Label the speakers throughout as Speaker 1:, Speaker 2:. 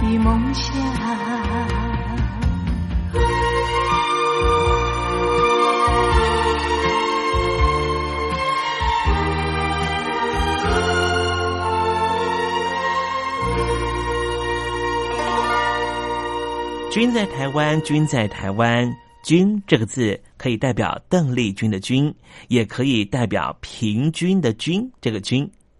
Speaker 1: 的梦想。
Speaker 2: 君在台湾，君在台湾，君这个字可以代表邓丽君的君，也可以代表平均的均。这个均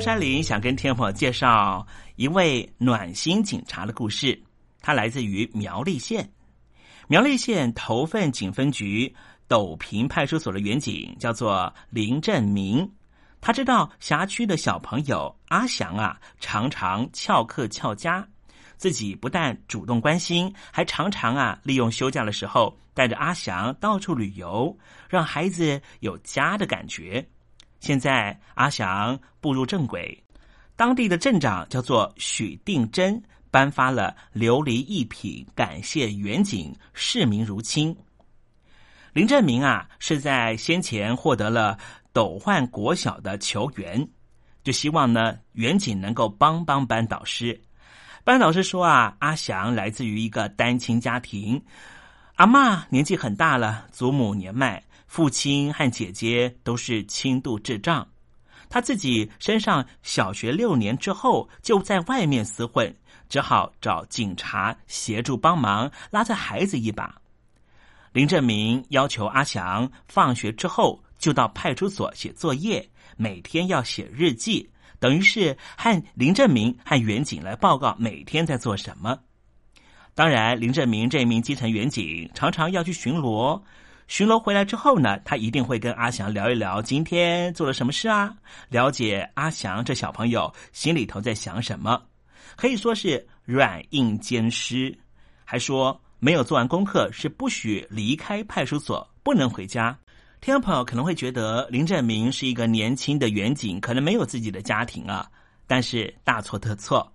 Speaker 2: 山林想跟听众朋友介绍一位暖心警察的故事，他来自于苗栗县。苗栗县头份警分局斗平派出所的员警叫做林振明，他知道辖区的小朋友阿祥啊，常常翘课翘家，自己不但主动关心，还常常啊利用休假的时候带着阿祥到处旅游，让孩子有家的感觉。现在阿祥步入正轨，当地的镇长叫做许定真，颁发了琉璃一品，感谢远景，视民如亲。林振明啊，是在先前获得了斗焕国小的球员，就希望呢远景能够帮帮班导师。班导师说啊，阿祥来自于一个单亲家庭，阿妈年纪很大了，祖母年迈。父亲和姐姐都是轻度智障，他自己身上小学六年之后就在外面厮混，只好找警察协助帮忙拉着孩子一把。林振明要求阿祥放学之后就到派出所写作业，每天要写日记，等于是和林振明和远警来报告每天在做什么。当然，林振明这名基层远警常常要去巡逻。巡逻回来之后呢，他一定会跟阿祥聊一聊今天做了什么事啊，了解阿祥这小朋友心里头在想什么，可以说是软硬兼施。还说没有做完功课是不许离开派出所，不能回家。听众朋友可能会觉得林振明是一个年轻的远警，可能没有自己的家庭啊，但是大错特错。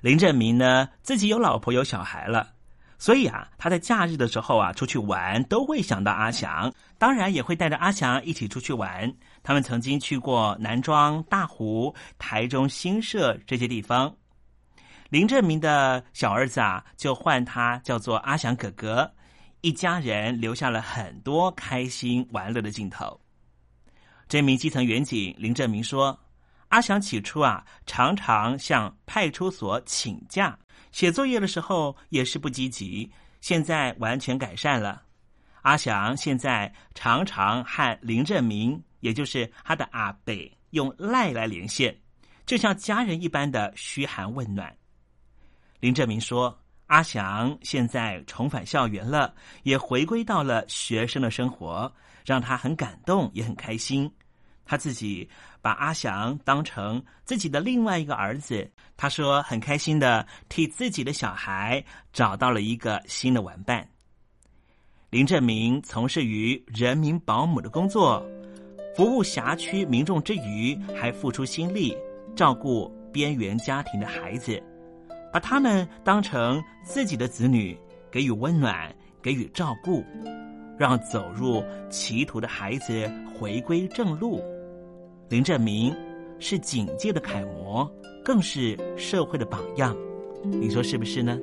Speaker 2: 林振明呢，自己有老婆有小孩了。所以啊，他在假日的时候啊，出去玩都会想到阿祥，当然也会带着阿祥一起出去玩。他们曾经去过南庄、大湖、台中新社这些地方。林正明的小儿子啊，就唤他叫做阿祥哥哥，一家人留下了很多开心玩乐的镜头。这名基层员警林正明说：“阿祥起初啊，常常向派出所请假，写作业的时候也是不积极，现在完全改善了。阿祥现在常常和林正明，也就是他的阿北，用赖来连线，就像家人一般的嘘寒问暖。”林正明说。阿祥现在重返校园了，也回归到了学生的生活，让他很感动，也很开心。他自己把阿祥当成自己的另外一个儿子，他说很开心的替自己的小孩找到了一个新的玩伴。林正明从事于人民保姆的工作，服务辖区民众之余，还付出心力照顾边缘家庭的孩子。把他们当成自己的子女，给予温暖，给予照顾，让走入歧途的孩子回归正路。林正明是警界的楷模，更是社会的榜样。你说是不是呢？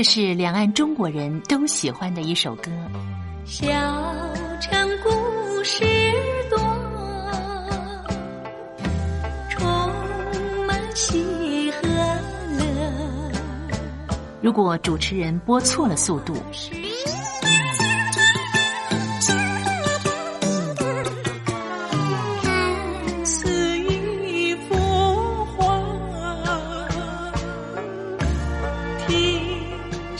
Speaker 3: 这是两岸中国人都喜欢的一首歌。
Speaker 1: 小城故事多，充满喜和乐。
Speaker 3: 如果主持人播错了速度，
Speaker 1: 看似一幅画，听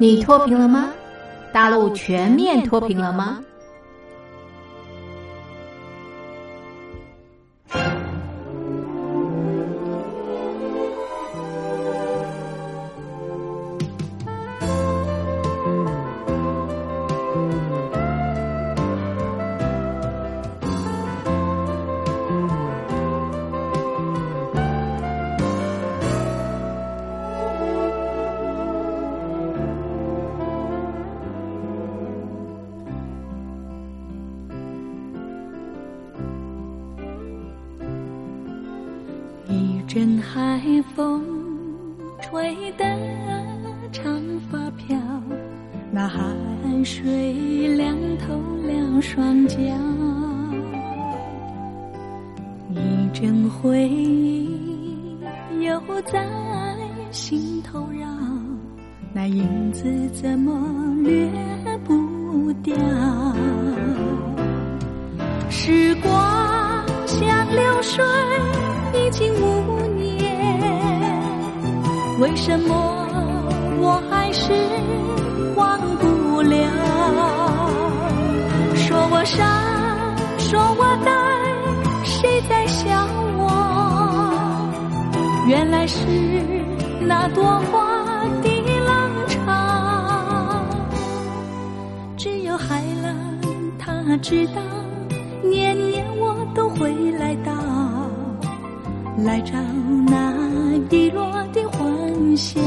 Speaker 4: 你脱贫了吗？大陆全面脱贫了吗？
Speaker 1: 心头绕那影子怎么掠不掉？时光像流水已经无念为什么我还是忘不了？说我傻说我呆谁在笑我？原来是那朵花的浪潮。只有海浪他知道年年我都会来到。来找那遗落的欢笑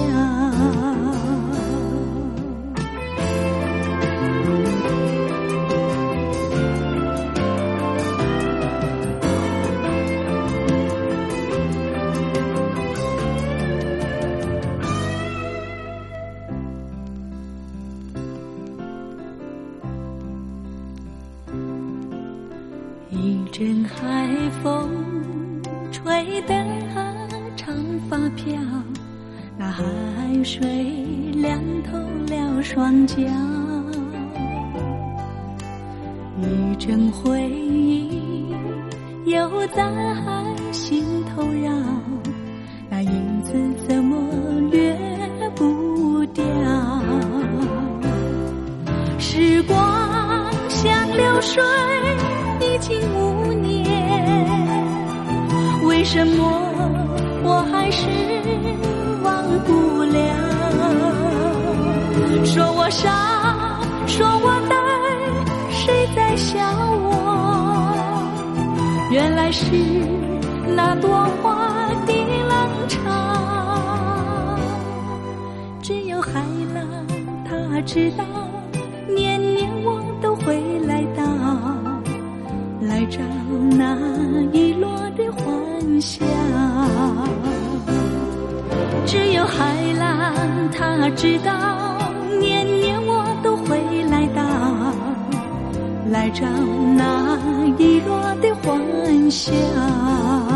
Speaker 1: 江原来是那朵花的浪潮。只有海浪，他知道，年年我都会来到，来找那遗落的欢笑。只有海浪，他知道。年年我都会来到来找那遗落的欢笑。